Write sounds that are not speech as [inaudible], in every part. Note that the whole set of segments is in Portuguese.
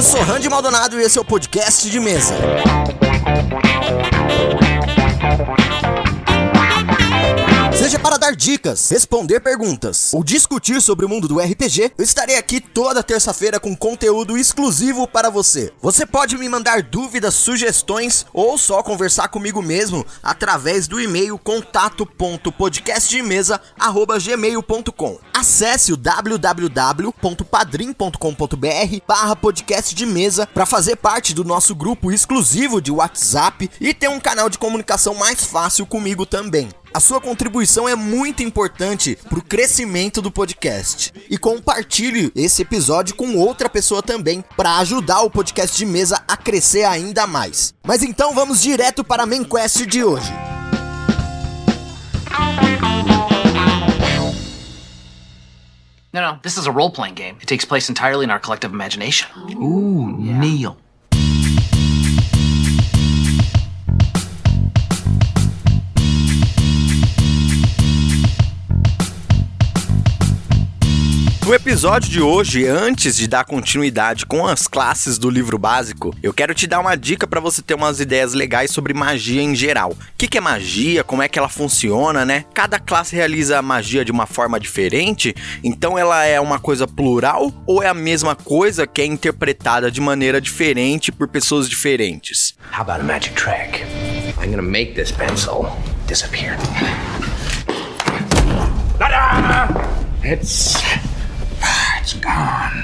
Eu sou Randy Maldonado e esse é o podcast de mesa. Seja para dar dicas, responder perguntas ou discutir sobre o mundo do RPG, eu estarei aqui toda terça-feira com conteúdo exclusivo para você. Você pode me mandar dúvidas, sugestões ou só conversar comigo mesmo através do e-mail contato.podcastdemesa@gmail.com. Acesse o www.padrim.com.br barra podcast de mesa para fazer parte do nosso grupo exclusivo de WhatsApp e ter um canal de comunicação mais fácil comigo também. A sua contribuição é muito importante para o crescimento do podcast. E compartilhe esse episódio com outra pessoa também para ajudar o podcast de mesa a crescer ainda mais. Mas então vamos direto para a main quest de hoje. No, no, this is a role playing game. It takes place entirely in our collective imagination. Ooh, Neil. No episódio de hoje, antes de dar continuidade com as classes do livro básico, eu quero te dar uma dica para você ter umas ideias legais sobre magia em geral. O que, que é magia? Como é que ela funciona, né? Cada classe realiza a magia de uma forma diferente, então ela é uma coisa plural ou é a mesma coisa que é interpretada de maneira diferente por pessoas diferentes? How about a magic trick? I'm gonna make this pencil disappear. It's. It's gone.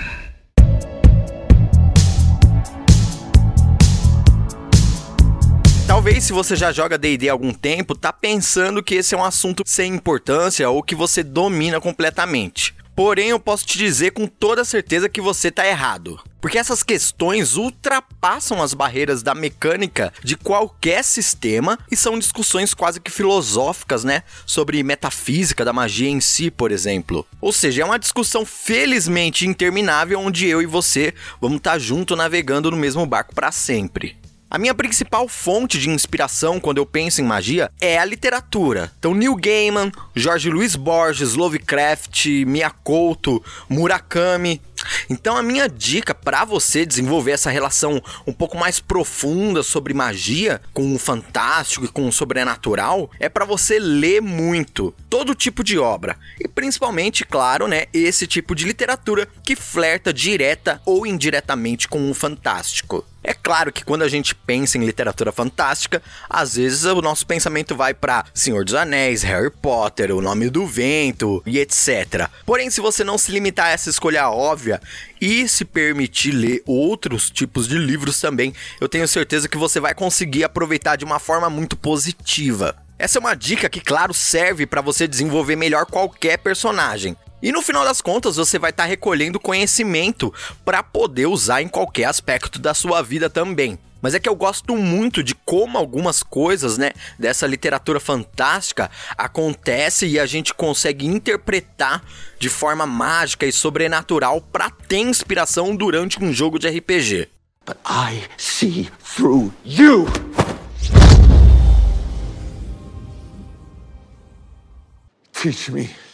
Talvez se você já joga D&D há algum tempo, tá pensando que esse é um assunto sem importância ou que você domina completamente. Porém, eu posso te dizer com toda certeza que você tá errado. Porque essas questões ultrapassam as barreiras da mecânica de qualquer sistema e são discussões quase que filosóficas, né? Sobre metafísica da magia em si, por exemplo. Ou seja, é uma discussão felizmente interminável onde eu e você vamos estar tá junto navegando no mesmo barco para sempre. A minha principal fonte de inspiração quando eu penso em magia é a literatura. Então, Neil Gaiman, Jorge Luiz Borges, Lovecraft, Miyakoto, Murakami. Então, a minha dica para você desenvolver essa relação um pouco mais profunda sobre magia com o fantástico e com o sobrenatural é para você ler muito todo tipo de obra e principalmente, claro, né, esse tipo de literatura que flerta direta ou indiretamente com o fantástico. É claro que quando a gente pensa em literatura fantástica, às vezes o nosso pensamento vai para Senhor dos Anéis, Harry Potter, O Nome do Vento e etc. Porém, se você não se limitar a essa escolha óbvia e se permitir ler outros tipos de livros também, eu tenho certeza que você vai conseguir aproveitar de uma forma muito positiva. Essa é uma dica que, claro, serve para você desenvolver melhor qualquer personagem. E no final das contas, você vai estar tá recolhendo conhecimento para poder usar em qualquer aspecto da sua vida também. Mas é que eu gosto muito de como algumas coisas, né, dessa literatura fantástica acontece e a gente consegue interpretar de forma mágica e sobrenatural para ter inspiração durante um jogo de RPG. But I see through you. Teach me.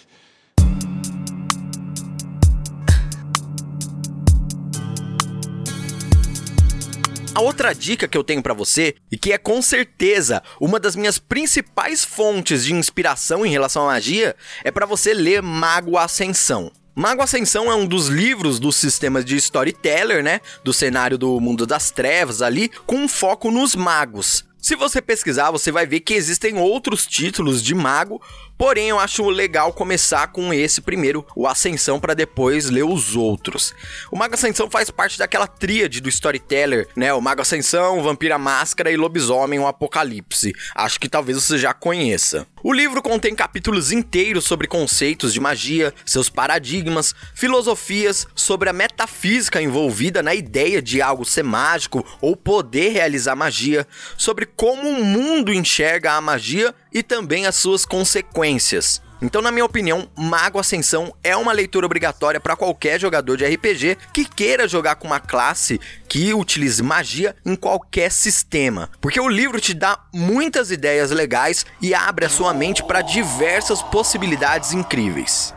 A outra dica que eu tenho para você, e que é com certeza uma das minhas principais fontes de inspiração em relação à magia, é para você ler Mago Ascensão. Mago Ascensão é um dos livros dos sistemas de storyteller, né? Do cenário do mundo das trevas ali, com foco nos magos. Se você pesquisar, você vai ver que existem outros títulos de mago, Porém, eu acho legal começar com esse primeiro, o Ascensão, para depois ler os outros. O Mago Ascensão faz parte daquela tríade do storyteller, né? O Mago Ascensão, Vampira Máscara e Lobisomem, o Apocalipse. Acho que talvez você já conheça. O livro contém capítulos inteiros sobre conceitos de magia, seus paradigmas, filosofias, sobre a metafísica envolvida na ideia de algo ser mágico ou poder realizar magia, sobre como o mundo enxerga a magia e também as suas consequências. Então, na minha opinião, Mago Ascensão é uma leitura obrigatória para qualquer jogador de RPG que queira jogar com uma classe que utilize magia em qualquer sistema, porque o livro te dá muitas ideias legais e abre a sua mente para diversas possibilidades incríveis.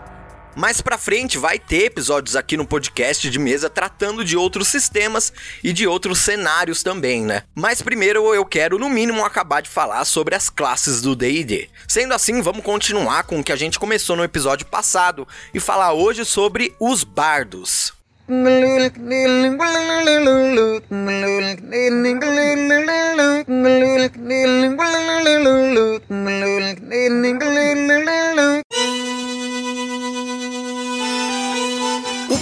Mais pra frente vai ter episódios aqui no podcast de mesa tratando de outros sistemas e de outros cenários também, né? Mas primeiro eu quero no mínimo acabar de falar sobre as classes do D&D. Sendo assim, vamos continuar com o que a gente começou no episódio passado e falar hoje sobre os bardos. [laughs]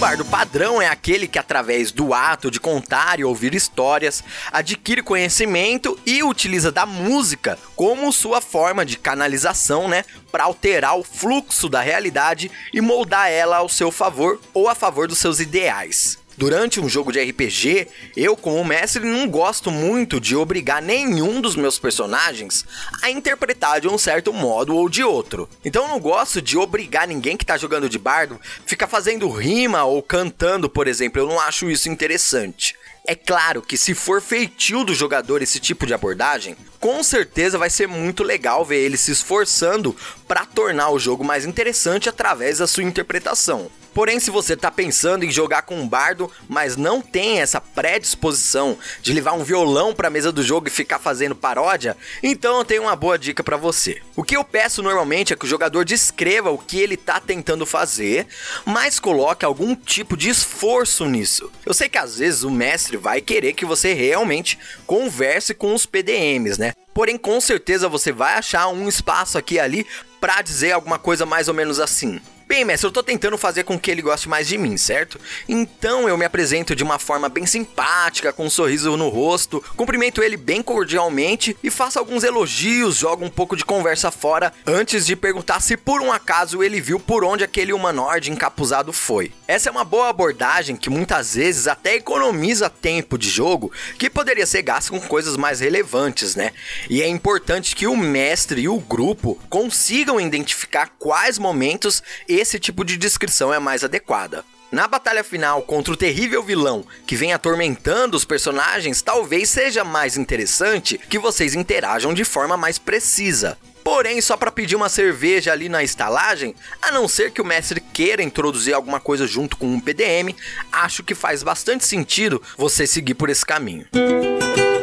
bardo padrão é aquele que, através do ato de contar e ouvir histórias, adquire conhecimento e utiliza da música como sua forma de canalização, né? Para alterar o fluxo da realidade e moldar ela ao seu favor ou a favor dos seus ideais. Durante um jogo de RPG, eu, como mestre, não gosto muito de obrigar nenhum dos meus personagens a interpretar de um certo modo ou de outro. Então eu não gosto de obrigar ninguém que tá jogando de bardo ficar fazendo rima ou cantando, por exemplo. Eu não acho isso interessante. É claro que se for feitio do jogador esse tipo de abordagem, com certeza vai ser muito legal ver ele se esforçando para tornar o jogo mais interessante através da sua interpretação. Porém, se você tá pensando em jogar com um bardo, mas não tem essa predisposição de levar um violão pra mesa do jogo e ficar fazendo paródia, então eu tenho uma boa dica para você. O que eu peço normalmente é que o jogador descreva o que ele tá tentando fazer, mas coloque algum tipo de esforço nisso. Eu sei que às vezes o mestre vai querer que você realmente converse com os PDMs, né? Porém, com certeza você vai achar um espaço aqui e ali para dizer alguma coisa mais ou menos assim. Bem, mestre, eu tô tentando fazer com que ele goste mais de mim, certo? Então eu me apresento de uma forma bem simpática, com um sorriso no rosto, cumprimento ele bem cordialmente e faço alguns elogios, jogo um pouco de conversa fora antes de perguntar se por um acaso ele viu por onde aquele humanoide encapuzado foi. Essa é uma boa abordagem que muitas vezes até economiza tempo de jogo que poderia ser gasto com coisas mais relevantes, né? E é importante que o mestre e o grupo consigam identificar quais momentos esse tipo de descrição é mais adequada. Na batalha final contra o terrível vilão que vem atormentando os personagens, talvez seja mais interessante que vocês interajam de forma mais precisa. Porém, só para pedir uma cerveja ali na estalagem, a não ser que o mestre queira introduzir alguma coisa junto com um PDM, acho que faz bastante sentido você seguir por esse caminho. Estou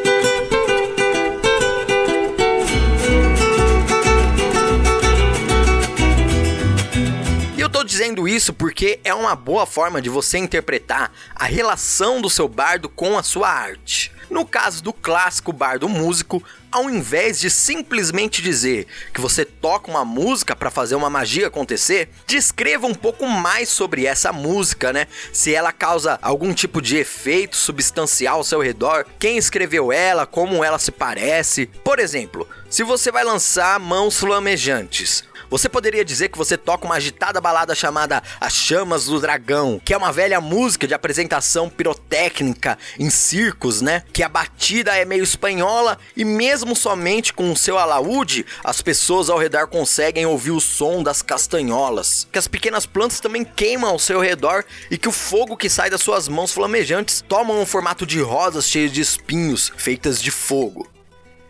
dizendo isso porque é uma boa forma de você interpretar a relação do seu bardo com a sua arte. No caso do clássico bardo músico, ao invés de simplesmente dizer que você toca uma música para fazer uma magia acontecer, descreva um pouco mais sobre essa música, né? Se ela causa algum tipo de efeito substancial ao seu redor, quem escreveu ela, como ela se parece. Por exemplo, se você vai lançar Mãos Flamejantes, você poderia dizer que você toca uma agitada balada chamada As Chamas do Dragão, que é uma velha música de apresentação pirotécnica em circos, né? Que a batida é meio espanhola e mesmo somente com o seu alaúde, as pessoas ao redor conseguem ouvir o som das castanholas. Que as pequenas plantas também queimam ao seu redor e que o fogo que sai das suas mãos flamejantes toma um formato de rosas cheias de espinhos feitas de fogo.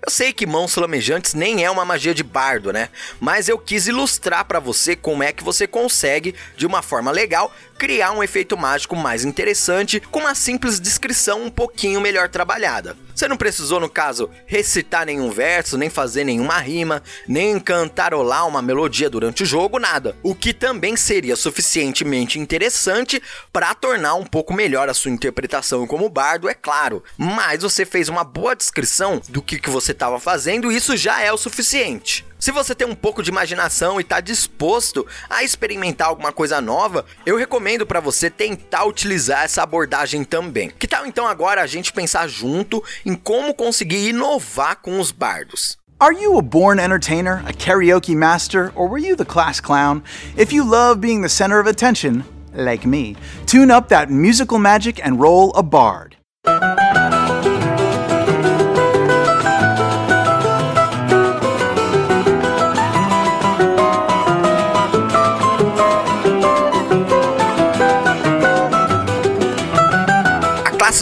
Eu sei que mãos flamejantes nem é uma magia de bardo, né? Mas eu quis ilustrar para você como é que você consegue, de uma forma legal, criar um efeito mágico mais interessante com uma simples descrição um pouquinho melhor trabalhada. Você não precisou, no caso, recitar nenhum verso, nem fazer nenhuma rima, nem cantarolar uma melodia durante o jogo, nada. O que também seria suficientemente interessante para tornar um pouco melhor a sua interpretação como bardo, é claro. Mas você fez uma boa descrição do que, que você estava fazendo e isso já é o suficiente. Se você tem um pouco de imaginação e está disposto a experimentar alguma coisa nova, eu recomendo para você tentar utilizar essa abordagem também. Que tal então agora a gente pensar junto em como conseguir inovar com os bardos? Are you a born entertainer, a karaoke master, or were you the class clown? If you love being the center of attention, like me, tune up that musical magic and roll a bard.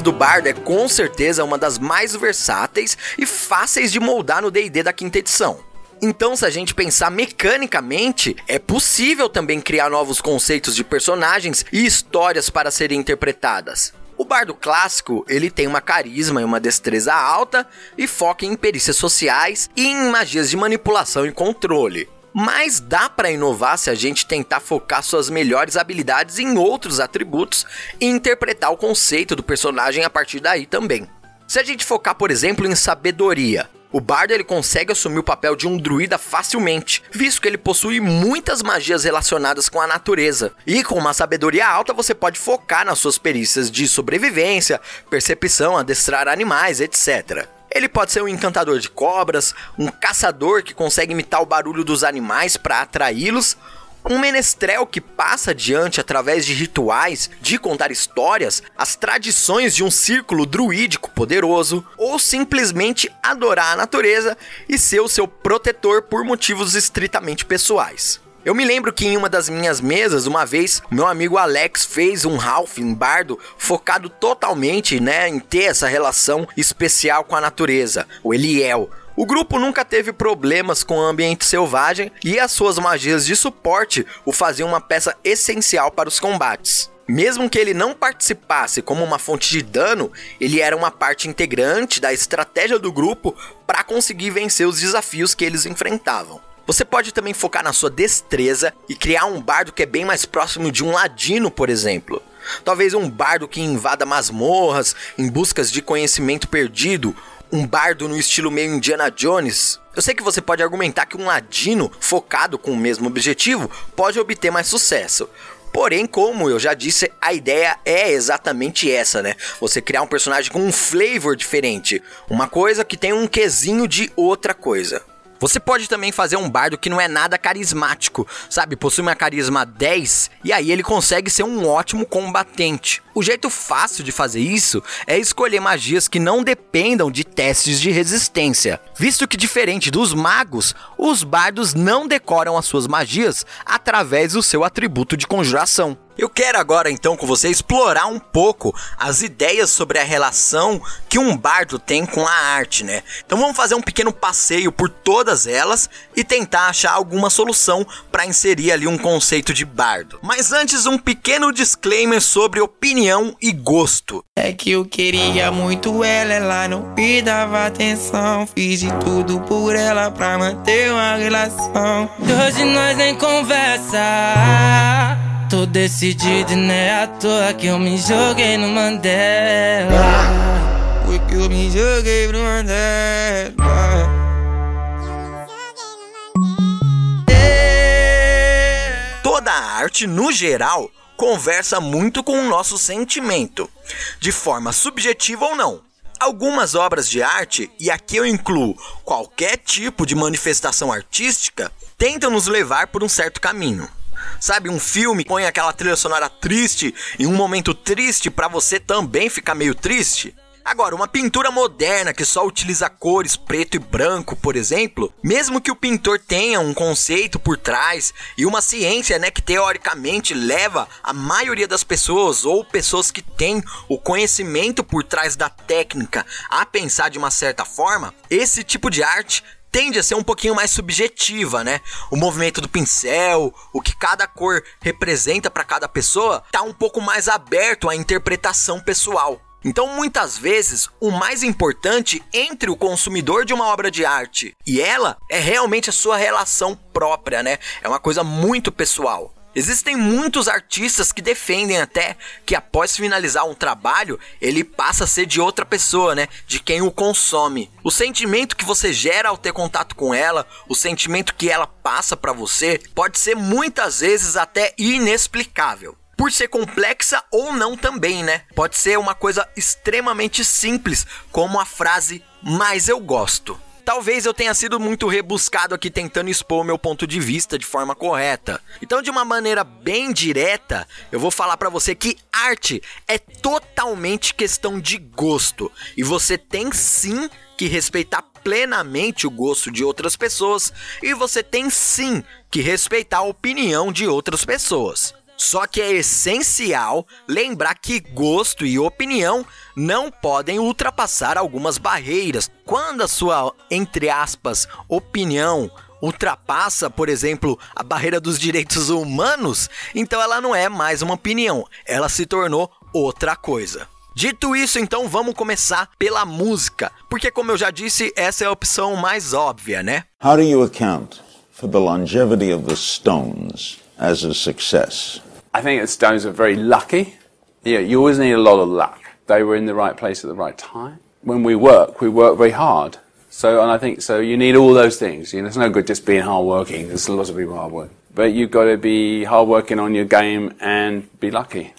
Classe do bardo é com certeza uma das mais versáteis e fáceis de moldar no D&D da quinta edição. Então, se a gente pensar mecanicamente, é possível também criar novos conceitos de personagens e histórias para serem interpretadas. O bardo clássico, ele tem uma carisma e uma destreza alta e foca em perícias sociais e em magias de manipulação e controle. Mas dá para inovar se a gente tentar focar suas melhores habilidades em outros atributos e interpretar o conceito do personagem a partir daí também. Se a gente focar, por exemplo, em sabedoria, o bardo ele consegue assumir o papel de um druida facilmente, visto que ele possui muitas magias relacionadas com a natureza. E com uma sabedoria alta você pode focar nas suas perícias de sobrevivência, percepção, adestrar animais, etc. Ele pode ser um encantador de cobras, um caçador que consegue imitar o barulho dos animais para atraí-los, um menestrel que passa adiante através de rituais, de contar histórias, as tradições de um círculo druídico poderoso, ou simplesmente adorar a natureza e ser o seu protetor por motivos estritamente pessoais. Eu me lembro que em uma das minhas mesas, uma vez, meu amigo Alex fez um Halfling bardo focado totalmente, né, em ter essa relação especial com a natureza, o Eliel. O grupo nunca teve problemas com o ambiente selvagem e as suas magias de suporte o faziam uma peça essencial para os combates. Mesmo que ele não participasse como uma fonte de dano, ele era uma parte integrante da estratégia do grupo para conseguir vencer os desafios que eles enfrentavam. Você pode também focar na sua destreza e criar um bardo que é bem mais próximo de um ladino, por exemplo. Talvez um bardo que invada masmorras em buscas de conhecimento perdido, um bardo no estilo meio Indiana Jones. Eu sei que você pode argumentar que um ladino focado com o mesmo objetivo pode obter mais sucesso. Porém, como eu já disse, a ideia é exatamente essa, né? Você criar um personagem com um flavor diferente, uma coisa que tem um quesinho de outra coisa. Você pode também fazer um bardo que não é nada carismático, sabe? Possui uma carisma 10 e aí ele consegue ser um ótimo combatente. O jeito fácil de fazer isso é escolher magias que não dependam de testes de resistência, visto que diferente dos magos, os bardos não decoram as suas magias através do seu atributo de conjuração. Eu quero agora então com você explorar um pouco as ideias sobre a relação que um bardo tem com a arte, né? Então vamos fazer um pequeno passeio por todas elas e tentar achar alguma solução para inserir ali um conceito de bardo. Mas antes um pequeno disclaimer sobre opinião e gosto. É que eu queria muito ela, ela não me dava atenção. Fiz de tudo por ela pra manter uma relação. Hoje nós nem conversa. Tô decidido e não é à toa que eu me joguei no Mandela. Foi que eu me joguei no Mandela. Toda a arte, no geral, conversa muito com o nosso sentimento, de forma subjetiva ou não. Algumas obras de arte, e aqui eu incluo qualquer tipo de manifestação artística, tentam nos levar por um certo caminho. Sabe, um filme põe aquela trilha sonora triste em um momento triste para você também ficar meio triste? Agora, uma pintura moderna que só utiliza cores preto e branco, por exemplo, mesmo que o pintor tenha um conceito por trás e uma ciência, né, que teoricamente leva a maioria das pessoas ou pessoas que têm o conhecimento por trás da técnica a pensar de uma certa forma, esse tipo de arte tende a ser um pouquinho mais subjetiva, né? O movimento do pincel, o que cada cor representa para cada pessoa, tá um pouco mais aberto à interpretação pessoal. Então, muitas vezes, o mais importante entre o consumidor de uma obra de arte e ela é realmente a sua relação própria, né? É uma coisa muito pessoal. Existem muitos artistas que defendem até que após finalizar um trabalho, ele passa a ser de outra pessoa, né? De quem o consome. O sentimento que você gera ao ter contato com ela, o sentimento que ela passa para você, pode ser muitas vezes até inexplicável por ser complexa ou não também, né? Pode ser uma coisa extremamente simples, como a frase mas eu gosto. Talvez eu tenha sido muito rebuscado aqui tentando expor o meu ponto de vista de forma correta. Então, de uma maneira bem direta, eu vou falar para você que arte é totalmente questão de gosto e você tem sim que respeitar plenamente o gosto de outras pessoas e você tem sim que respeitar a opinião de outras pessoas. Só que é essencial lembrar que gosto e opinião não podem ultrapassar algumas barreiras. Quando a sua, entre aspas, opinião ultrapassa, por exemplo, a barreira dos direitos humanos, então ela não é mais uma opinião, ela se tornou outra coisa. Dito isso, então vamos começar pela música, porque como eu já disse, essa é a opção mais óbvia, né? How do you account for the longevity of the Stones as a success? I think the Stones are very lucky. Yeah, you always need a lot of luck. They were in the right place at the right time. When we work, we work very hard. So, and I think so. You need all those things. You know, it's no good just being hardworking. There's a lot of people hardworking, but you've got to be hardworking on your game and be lucky.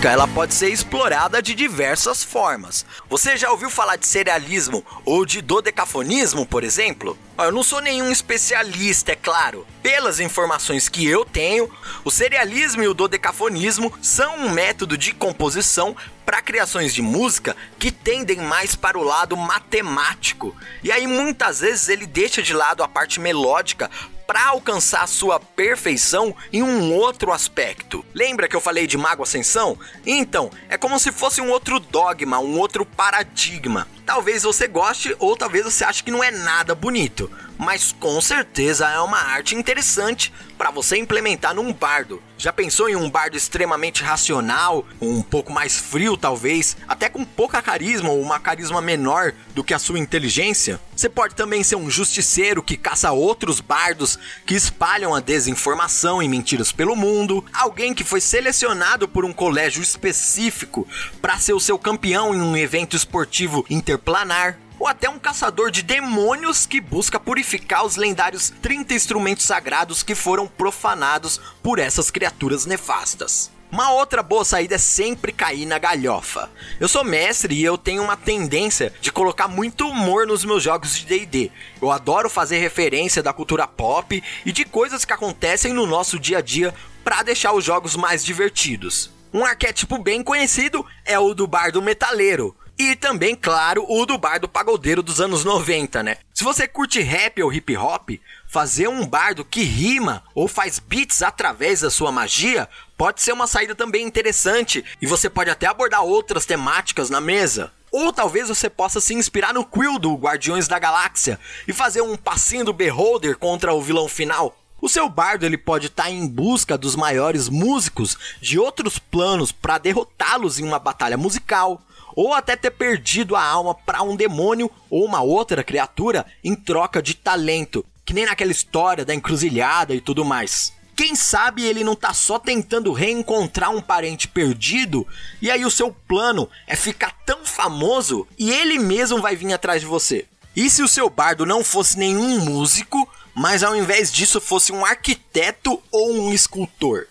Música ela pode ser explorada de diversas formas. Você já ouviu falar de serialismo ou de dodecafonismo, por exemplo? Eu não sou nenhum especialista, é claro. Pelas informações que eu tenho, o serialismo e o dodecafonismo são um método de composição para criações de música que tendem mais para o lado matemático. E aí muitas vezes ele deixa de lado a parte melódica para alcançar sua perfeição em um outro aspecto. Lembra que eu falei de Mago Ascensão? Então, é como se fosse um outro dogma, um outro paradigma. Talvez você goste ou talvez você ache que não é nada bonito, mas com certeza é uma arte interessante para você implementar num bardo. Já pensou em um bardo extremamente racional, um pouco mais frio talvez, até com pouca carisma ou uma carisma menor do que a sua inteligência? Você pode também ser um justiceiro que caça outros bardos que espalham a desinformação e mentiras pelo mundo, alguém que foi selecionado por um colégio específico para ser o seu campeão em um evento esportivo interplanar ou até um caçador de demônios que busca purificar os lendários 30 instrumentos sagrados que foram profanados por essas criaturas nefastas. Uma outra boa saída é sempre cair na galhofa. Eu sou mestre e eu tenho uma tendência de colocar muito humor nos meus jogos de DD. Eu adoro fazer referência da cultura pop e de coisas que acontecem no nosso dia a dia para deixar os jogos mais divertidos. Um arquétipo bem conhecido é o do bardo metaleiro, e também, claro, o do bardo pagodeiro dos anos 90, né? Se você curte rap ou hip hop, fazer um bardo que rima ou faz beats através da sua magia pode ser uma saída também interessante e você pode até abordar outras temáticas na mesa. Ou talvez você possa se inspirar no Quill do Guardiões da Galáxia e fazer um passinho do Beholder contra o vilão final. O seu bardo ele pode estar tá em busca dos maiores músicos de outros planos para derrotá-los em uma batalha musical, ou até ter perdido a alma para um demônio ou uma outra criatura em troca de talento, que nem naquela história da encruzilhada e tudo mais. Quem sabe ele não tá só tentando reencontrar um parente perdido e aí o seu plano é ficar tão famoso e ele mesmo vai vir atrás de você. E se o seu bardo não fosse nenhum músico, mas ao invés disso fosse um arquiteto ou um escultor?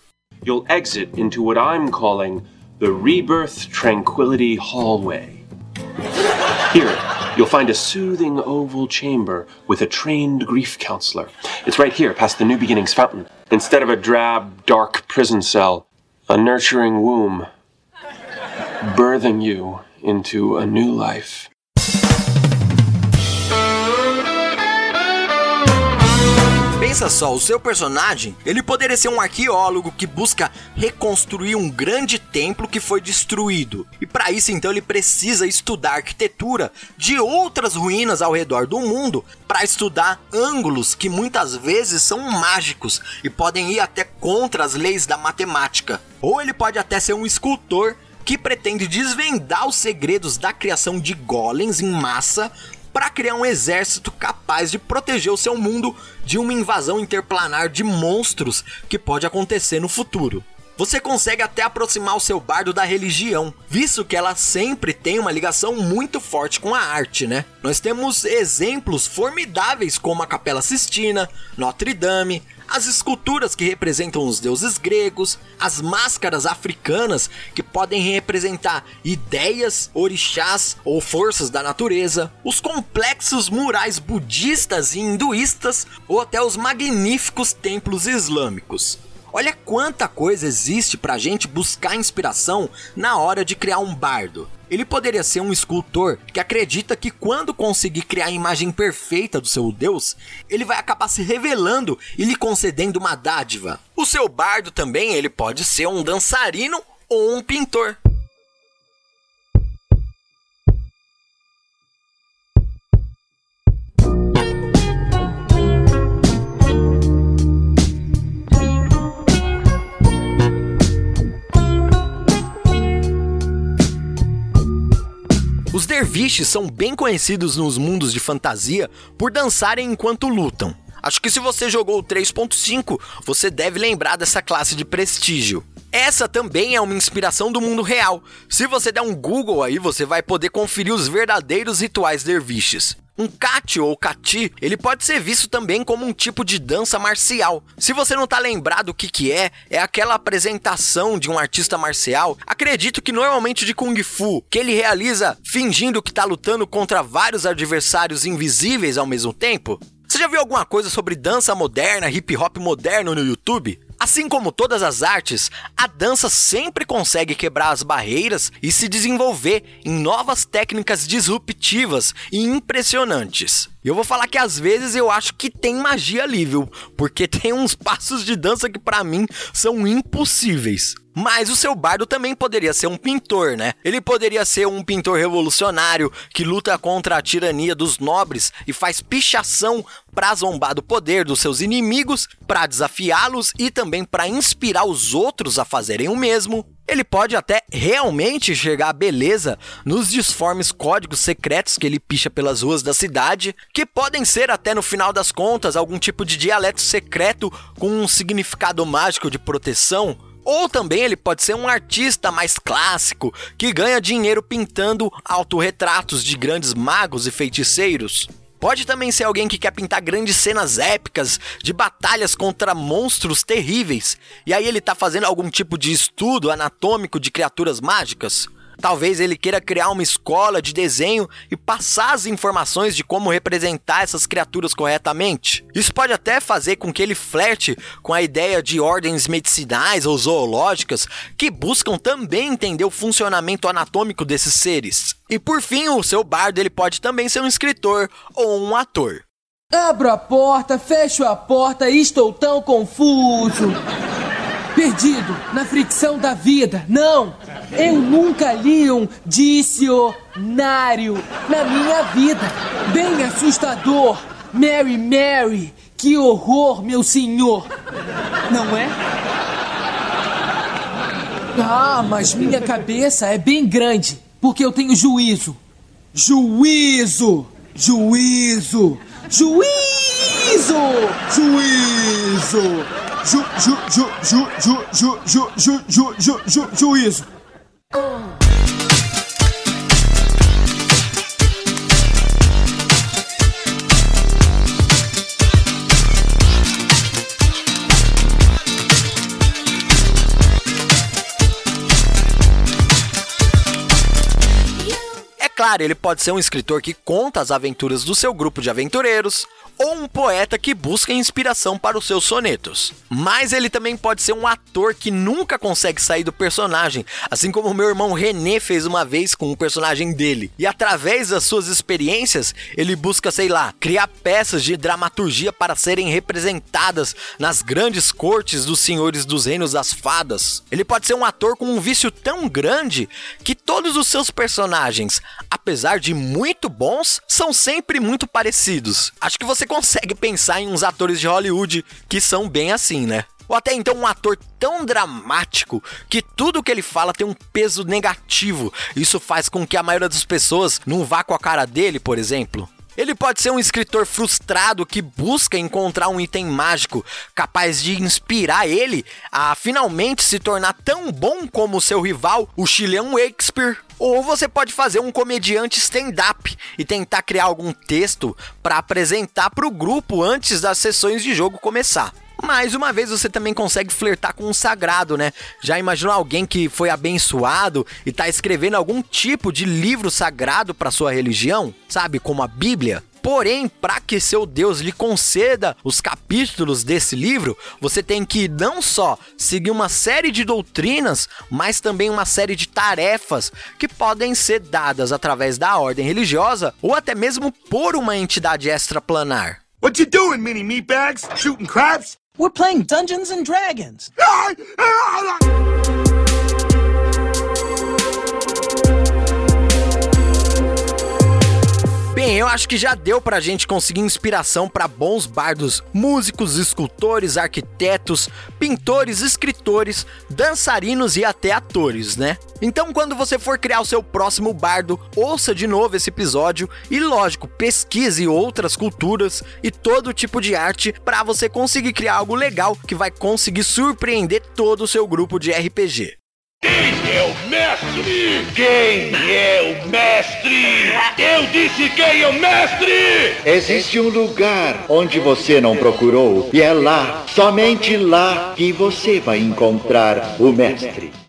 You'll exit into what I'm calling the Rebirth Tranquility Hallway. Here, you'll find a soothing oval chamber with a trained grief counselor. It's right here, past the New Beginnings fountain. Instead of a drab, dark prison cell, a nurturing womb, birthing you into a new life. Pensa só, o seu personagem, ele poderia ser um arqueólogo que busca reconstruir um grande templo que foi destruído. E para isso então ele precisa estudar arquitetura de outras ruínas ao redor do mundo para estudar ângulos que muitas vezes são mágicos e podem ir até contra as leis da matemática. Ou ele pode até ser um escultor que pretende desvendar os segredos da criação de golems em massa para criar um exército capaz de proteger o seu mundo de uma invasão interplanar de monstros que pode acontecer no futuro. Você consegue até aproximar o seu bardo da religião, visto que ela sempre tem uma ligação muito forte com a arte, né? Nós temos exemplos formidáveis como a Capela Sistina, Notre Dame, as esculturas que representam os deuses gregos, as máscaras africanas que podem representar ideias, orixás ou forças da natureza, os complexos murais budistas e hinduístas ou até os magníficos templos islâmicos. Olha quanta coisa existe pra gente buscar inspiração na hora de criar um bardo. Ele poderia ser um escultor que acredita que quando conseguir criar a imagem perfeita do seu deus, ele vai acabar se revelando e lhe concedendo uma dádiva. O seu bardo também, ele pode ser um dançarino ou um pintor. Os derviches são bem conhecidos nos mundos de fantasia por dançarem enquanto lutam. Acho que se você jogou o 3.5, você deve lembrar dessa classe de prestígio. Essa também é uma inspiração do mundo real. Se você der um Google aí, você vai poder conferir os verdadeiros rituais derviches. Um kati ou kati, ele pode ser visto também como um tipo de dança marcial. Se você não tá lembrado o que que é, é aquela apresentação de um artista marcial, acredito que normalmente de kung fu, que ele realiza fingindo que tá lutando contra vários adversários invisíveis ao mesmo tempo. Você já viu alguma coisa sobre dança moderna, hip hop moderno no YouTube? Assim como todas as artes, a dança sempre consegue quebrar as barreiras e se desenvolver em novas técnicas disruptivas e impressionantes. Eu vou falar que às vezes eu acho que tem magia ali, viu? Porque [laughs] tem uns passos de dança que para mim são impossíveis. Mas o seu bardo também poderia ser um pintor, né? Ele poderia ser um pintor revolucionário que luta contra a tirania dos nobres e faz pichação para zombar do poder dos seus inimigos, para desafiá-los e também para inspirar os outros a fazerem o mesmo. Ele pode até realmente enxergar a beleza nos disformes códigos secretos que ele picha pelas ruas da cidade, que podem ser até no final das contas algum tipo de dialeto secreto com um significado mágico de proteção ou também ele pode ser um artista mais clássico que ganha dinheiro pintando autorretratos de grandes magos e feiticeiros. Pode também ser alguém que quer pintar grandes cenas épicas de batalhas contra monstros terríveis, e aí ele tá fazendo algum tipo de estudo anatômico de criaturas mágicas. Talvez ele queira criar uma escola de desenho e passar as informações de como representar essas criaturas corretamente. Isso pode até fazer com que ele flerte com a ideia de ordens medicinais ou zoológicas que buscam também entender o funcionamento anatômico desses seres. E por fim, o seu bardo ele pode também ser um escritor ou um ator. Abro a porta, fecho a porta e estou tão confuso. Perdido na fricção da vida. Não! Eu nunca li um dicionário na minha vida. Bem assustador. Mary, Mary, que horror, meu senhor. Não é? Ah, mas minha cabeça é bem grande, porque eu tenho juízo. Juízo! Juízo! Juízo! Juízo! Ju, ju, ju, ju, ju, ju, ju, ju, ju, ju, ju, juízo! Oh. Ele pode ser um escritor que conta as aventuras do seu grupo de aventureiros, ou um poeta que busca inspiração para os seus sonetos. Mas ele também pode ser um ator que nunca consegue sair do personagem, assim como meu irmão René fez uma vez com o personagem dele. E através das suas experiências, ele busca, sei lá, criar peças de dramaturgia para serem representadas nas grandes cortes dos senhores dos reinos das fadas. Ele pode ser um ator com um vício tão grande que todos os seus personagens, apesar de muito bons, são sempre muito parecidos. Acho que você consegue pensar em uns atores de Hollywood que são bem assim, né? Ou até então um ator tão dramático que tudo que ele fala tem um peso negativo. Isso faz com que a maioria das pessoas não vá com a cara dele, por exemplo. Ele pode ser um escritor frustrado que busca encontrar um item mágico capaz de inspirar ele a finalmente se tornar tão bom como seu rival, o chileno Shakespeare. Ou você pode fazer um comediante stand-up e tentar criar algum texto para apresentar para o grupo antes das sessões de jogo começar. Mais uma vez você também consegue flertar com o sagrado, né? Já imaginou alguém que foi abençoado e tá escrevendo algum tipo de livro sagrado para sua religião, sabe, como a Bíblia? Porém, para que seu Deus lhe conceda os capítulos desse livro, você tem que não só seguir uma série de doutrinas, mas também uma série de tarefas que podem ser dadas através da ordem religiosa ou até mesmo por uma entidade extraplanar. What you doing, mini meatbags? Shooting craps? We're playing Dungeons and Dragons. Bem, eu acho que já deu pra gente conseguir inspiração para bons bardos, músicos, escultores, arquitetos, pintores, escritores, dançarinos e até atores, né? Então, quando você for criar o seu próximo bardo, ouça de novo esse episódio e, lógico, pesquise outras culturas e todo tipo de arte para você conseguir criar algo legal que vai conseguir surpreender todo o seu grupo de RPG. Quem é o mestre? Quem é o mestre? Eu disse quem é o mestre! Existe um lugar onde você não procurou, e é lá, somente lá, que você vai encontrar o mestre.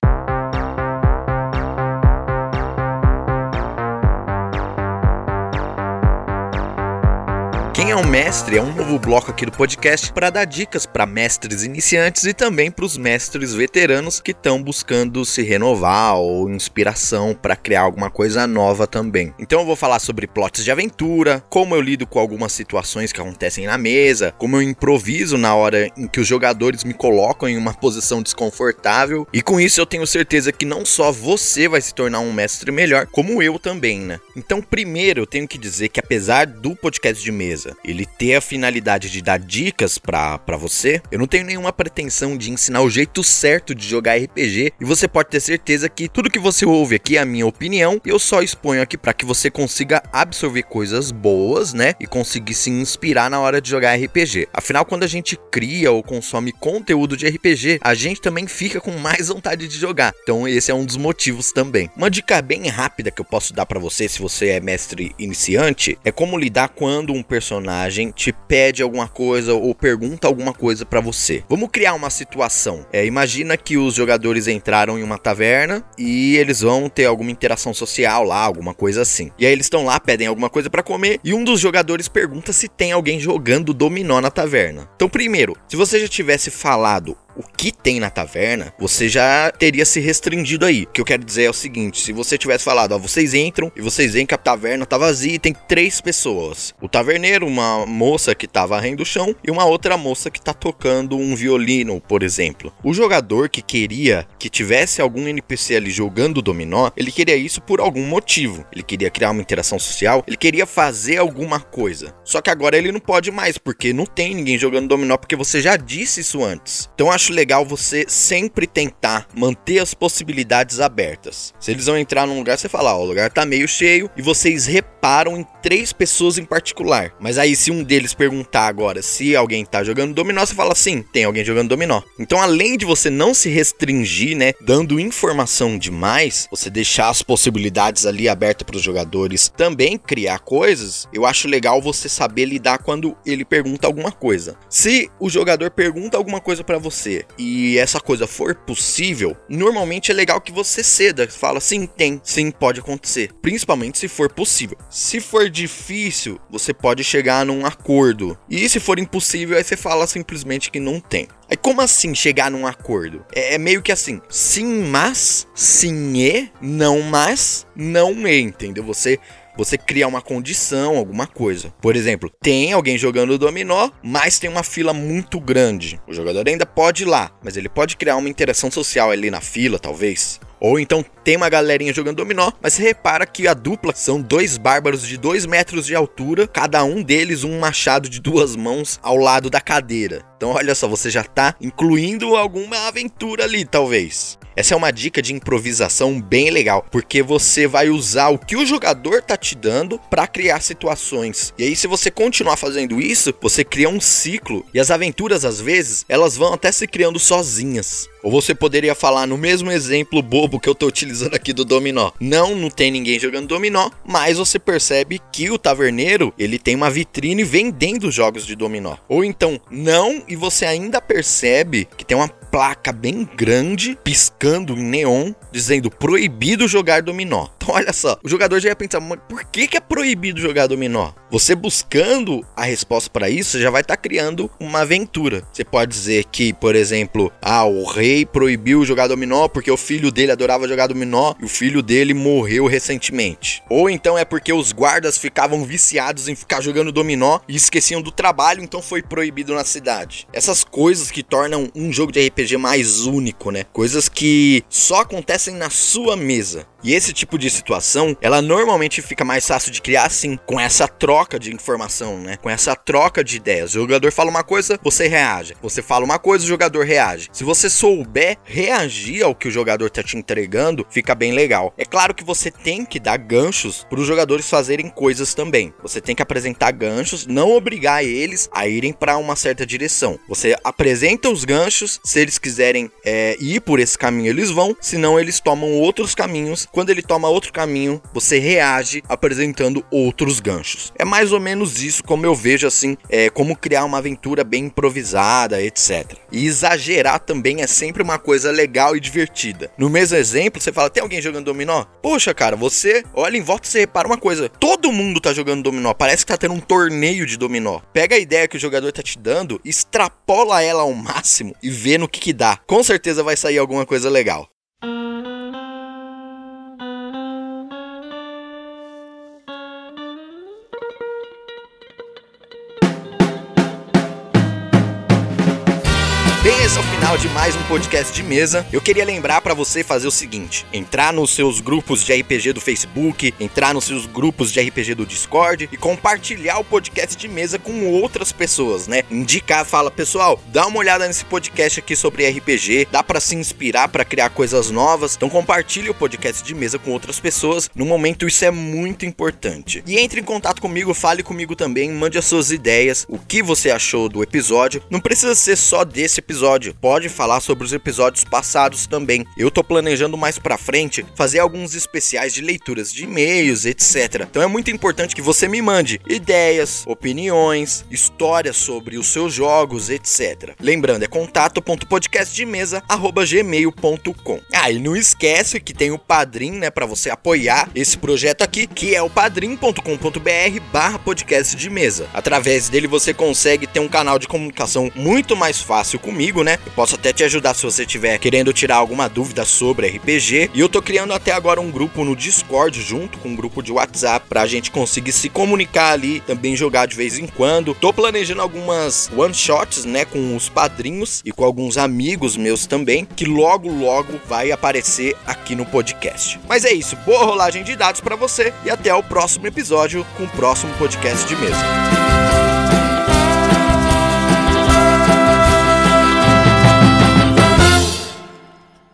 Mestre é um novo bloco aqui do podcast para dar dicas para mestres iniciantes e também para os mestres veteranos que estão buscando se renovar ou inspiração para criar alguma coisa nova também. Então eu vou falar sobre plots de aventura, como eu lido com algumas situações que acontecem na mesa, como eu improviso na hora em que os jogadores me colocam em uma posição desconfortável e com isso eu tenho certeza que não só você vai se tornar um mestre melhor, como eu também, né? Então primeiro eu tenho que dizer que apesar do podcast de mesa ele ter a finalidade de dar dicas para você, eu não tenho nenhuma pretensão de ensinar o jeito certo de jogar RPG e você pode ter certeza que tudo que você ouve aqui é a minha opinião e eu só exponho aqui para que você consiga absorver coisas boas, né? E conseguir se inspirar na hora de jogar RPG. Afinal, quando a gente cria ou consome conteúdo de RPG, a gente também fica com mais vontade de jogar. Então, esse é um dos motivos também. Uma dica bem rápida que eu posso dar para você se você é mestre iniciante é como lidar quando um personagem personagem te pede alguma coisa ou pergunta alguma coisa para você. Vamos criar uma situação. É, imagina que os jogadores entraram em uma taverna e eles vão ter alguma interação social lá, alguma coisa assim. E aí eles estão lá, pedem alguma coisa para comer e um dos jogadores pergunta se tem alguém jogando dominó na taverna. Então, primeiro, se você já tivesse falado o que tem na taverna, você já teria se restringido aí. O que eu quero dizer é o seguinte: se você tivesse falado, ó, vocês entram e vocês veem que a taverna tá vazia e tem três pessoas: o taverneiro, uma moça que tá varrendo o chão e uma outra moça que tá tocando um violino, por exemplo. O jogador que queria que tivesse algum NPC ali jogando dominó, ele queria isso por algum motivo. Ele queria criar uma interação social, ele queria fazer alguma coisa. Só que agora ele não pode mais, porque não tem ninguém jogando dominó, porque você já disse isso antes. Então acho legal você sempre tentar manter as possibilidades abertas. Se eles vão entrar num lugar, você fala, ó, o lugar tá meio cheio e vocês reparam em três pessoas em particular. Mas aí se um deles perguntar agora se alguém tá jogando dominó, você fala sim, tem alguém jogando dominó. Então além de você não se restringir, né, dando informação demais, você deixar as possibilidades ali abertas para os jogadores também criar coisas, eu acho legal você saber lidar quando ele pergunta alguma coisa. Se o jogador pergunta alguma coisa para você e essa coisa for possível, normalmente é legal que você ceda. Fala, sim, tem, sim, pode acontecer. Principalmente se for possível. Se for difícil, você pode chegar num acordo. E se for impossível, aí você fala simplesmente que não tem. Aí como assim chegar num acordo? É, é, meio que assim, sim, mas, sim e, não mas, não e, entendeu? Você você cria uma condição, alguma coisa. Por exemplo, tem alguém jogando dominó, mas tem uma fila muito grande. O jogador ainda pode ir lá, mas ele pode criar uma interação social ali na fila, talvez. Ou então tem uma galerinha jogando dominó, mas repara que a dupla são dois bárbaros de 2 metros de altura, cada um deles um machado de duas mãos ao lado da cadeira. Então olha só, você já tá incluindo alguma aventura ali, talvez. Essa é uma dica de improvisação bem legal, porque você vai usar o que o jogador tá te dando para criar situações. E aí se você continuar fazendo isso, você cria um ciclo e as aventuras às vezes, elas vão até se criando sozinhas. Ou você poderia falar no mesmo exemplo bobo que eu tô utilizando aqui do dominó. Não, não tem ninguém jogando dominó, mas você percebe que o taverneiro, ele tem uma vitrine vendendo jogos de dominó. Ou então, não, e você ainda percebe que tem uma placa bem grande, piscando em neon, dizendo proibido jogar dominó. [laughs] Então, olha só, o jogador já ia pensar, por que, que é proibido jogar dominó? Você buscando a resposta para isso, já vai estar tá criando uma aventura. Você pode dizer que, por exemplo, ah, o rei proibiu jogar dominó porque o filho dele adorava jogar dominó e o filho dele morreu recentemente. Ou então é porque os guardas ficavam viciados em ficar jogando dominó e esqueciam do trabalho, então foi proibido na cidade. Essas coisas que tornam um jogo de RPG mais único, né? Coisas que só acontecem na sua mesa. E esse tipo de situação, ela normalmente fica mais fácil de criar assim, com essa troca de informação, né? Com essa troca de ideias. O jogador fala uma coisa, você reage. Você fala uma coisa, o jogador reage. Se você souber reagir ao que o jogador tá te entregando, fica bem legal. É claro que você tem que dar ganchos para os jogadores fazerem coisas também. Você tem que apresentar ganchos, não obrigar eles a irem para uma certa direção. Você apresenta os ganchos, se eles quiserem é, ir por esse caminho, eles vão, senão eles tomam outros caminhos quando ele toma outro caminho, você reage apresentando outros ganchos. É mais ou menos isso como eu vejo assim, é como criar uma aventura bem improvisada, etc. E exagerar também é sempre uma coisa legal e divertida. No mesmo exemplo, você fala: "Tem alguém jogando dominó?" Poxa, cara, você olha em volta e você repara uma coisa: todo mundo tá jogando dominó, parece que tá tendo um torneio de dominó. Pega a ideia que o jogador tá te dando, extrapola ela ao máximo e vê no que que dá. Com certeza vai sair alguma coisa legal. Final de mais um podcast de mesa. Eu queria lembrar para você fazer o seguinte: entrar nos seus grupos de RPG do Facebook, entrar nos seus grupos de RPG do Discord e compartilhar o podcast de mesa com outras pessoas, né? Indicar, fala, pessoal, dá uma olhada nesse podcast aqui sobre RPG, dá para se inspirar para criar coisas novas. Então compartilhe o podcast de mesa com outras pessoas. No momento isso é muito importante. E entre em contato comigo, fale comigo também, mande as suas ideias, o que você achou do episódio. Não precisa ser só desse episódio episódio. Pode falar sobre os episódios passados também. Eu tô planejando mais pra frente fazer alguns especiais de leituras de e-mails, etc. Então é muito importante que você me mande ideias, opiniões, histórias sobre os seus jogos, etc. Lembrando, é contato.podcastdemesa@gmail.com. Ah, e não esquece que tem o Padrim, né, para você apoiar esse projeto aqui, que é o padrim.com.br/podcast de mesa. Através dele você consegue ter um canal de comunicação muito mais fácil comigo, né? Eu posso até te ajudar se você estiver querendo tirar alguma dúvida sobre RPG. E eu tô criando até agora um grupo no Discord junto com um grupo de WhatsApp pra gente conseguir se comunicar ali, também jogar de vez em quando. Tô planejando algumas one shots, né, com os padrinhos e com alguns amigos meus também, que logo logo vai aparecer aqui no podcast. Mas é isso, boa rolagem de dados para você e até o próximo episódio com o próximo podcast de mesa.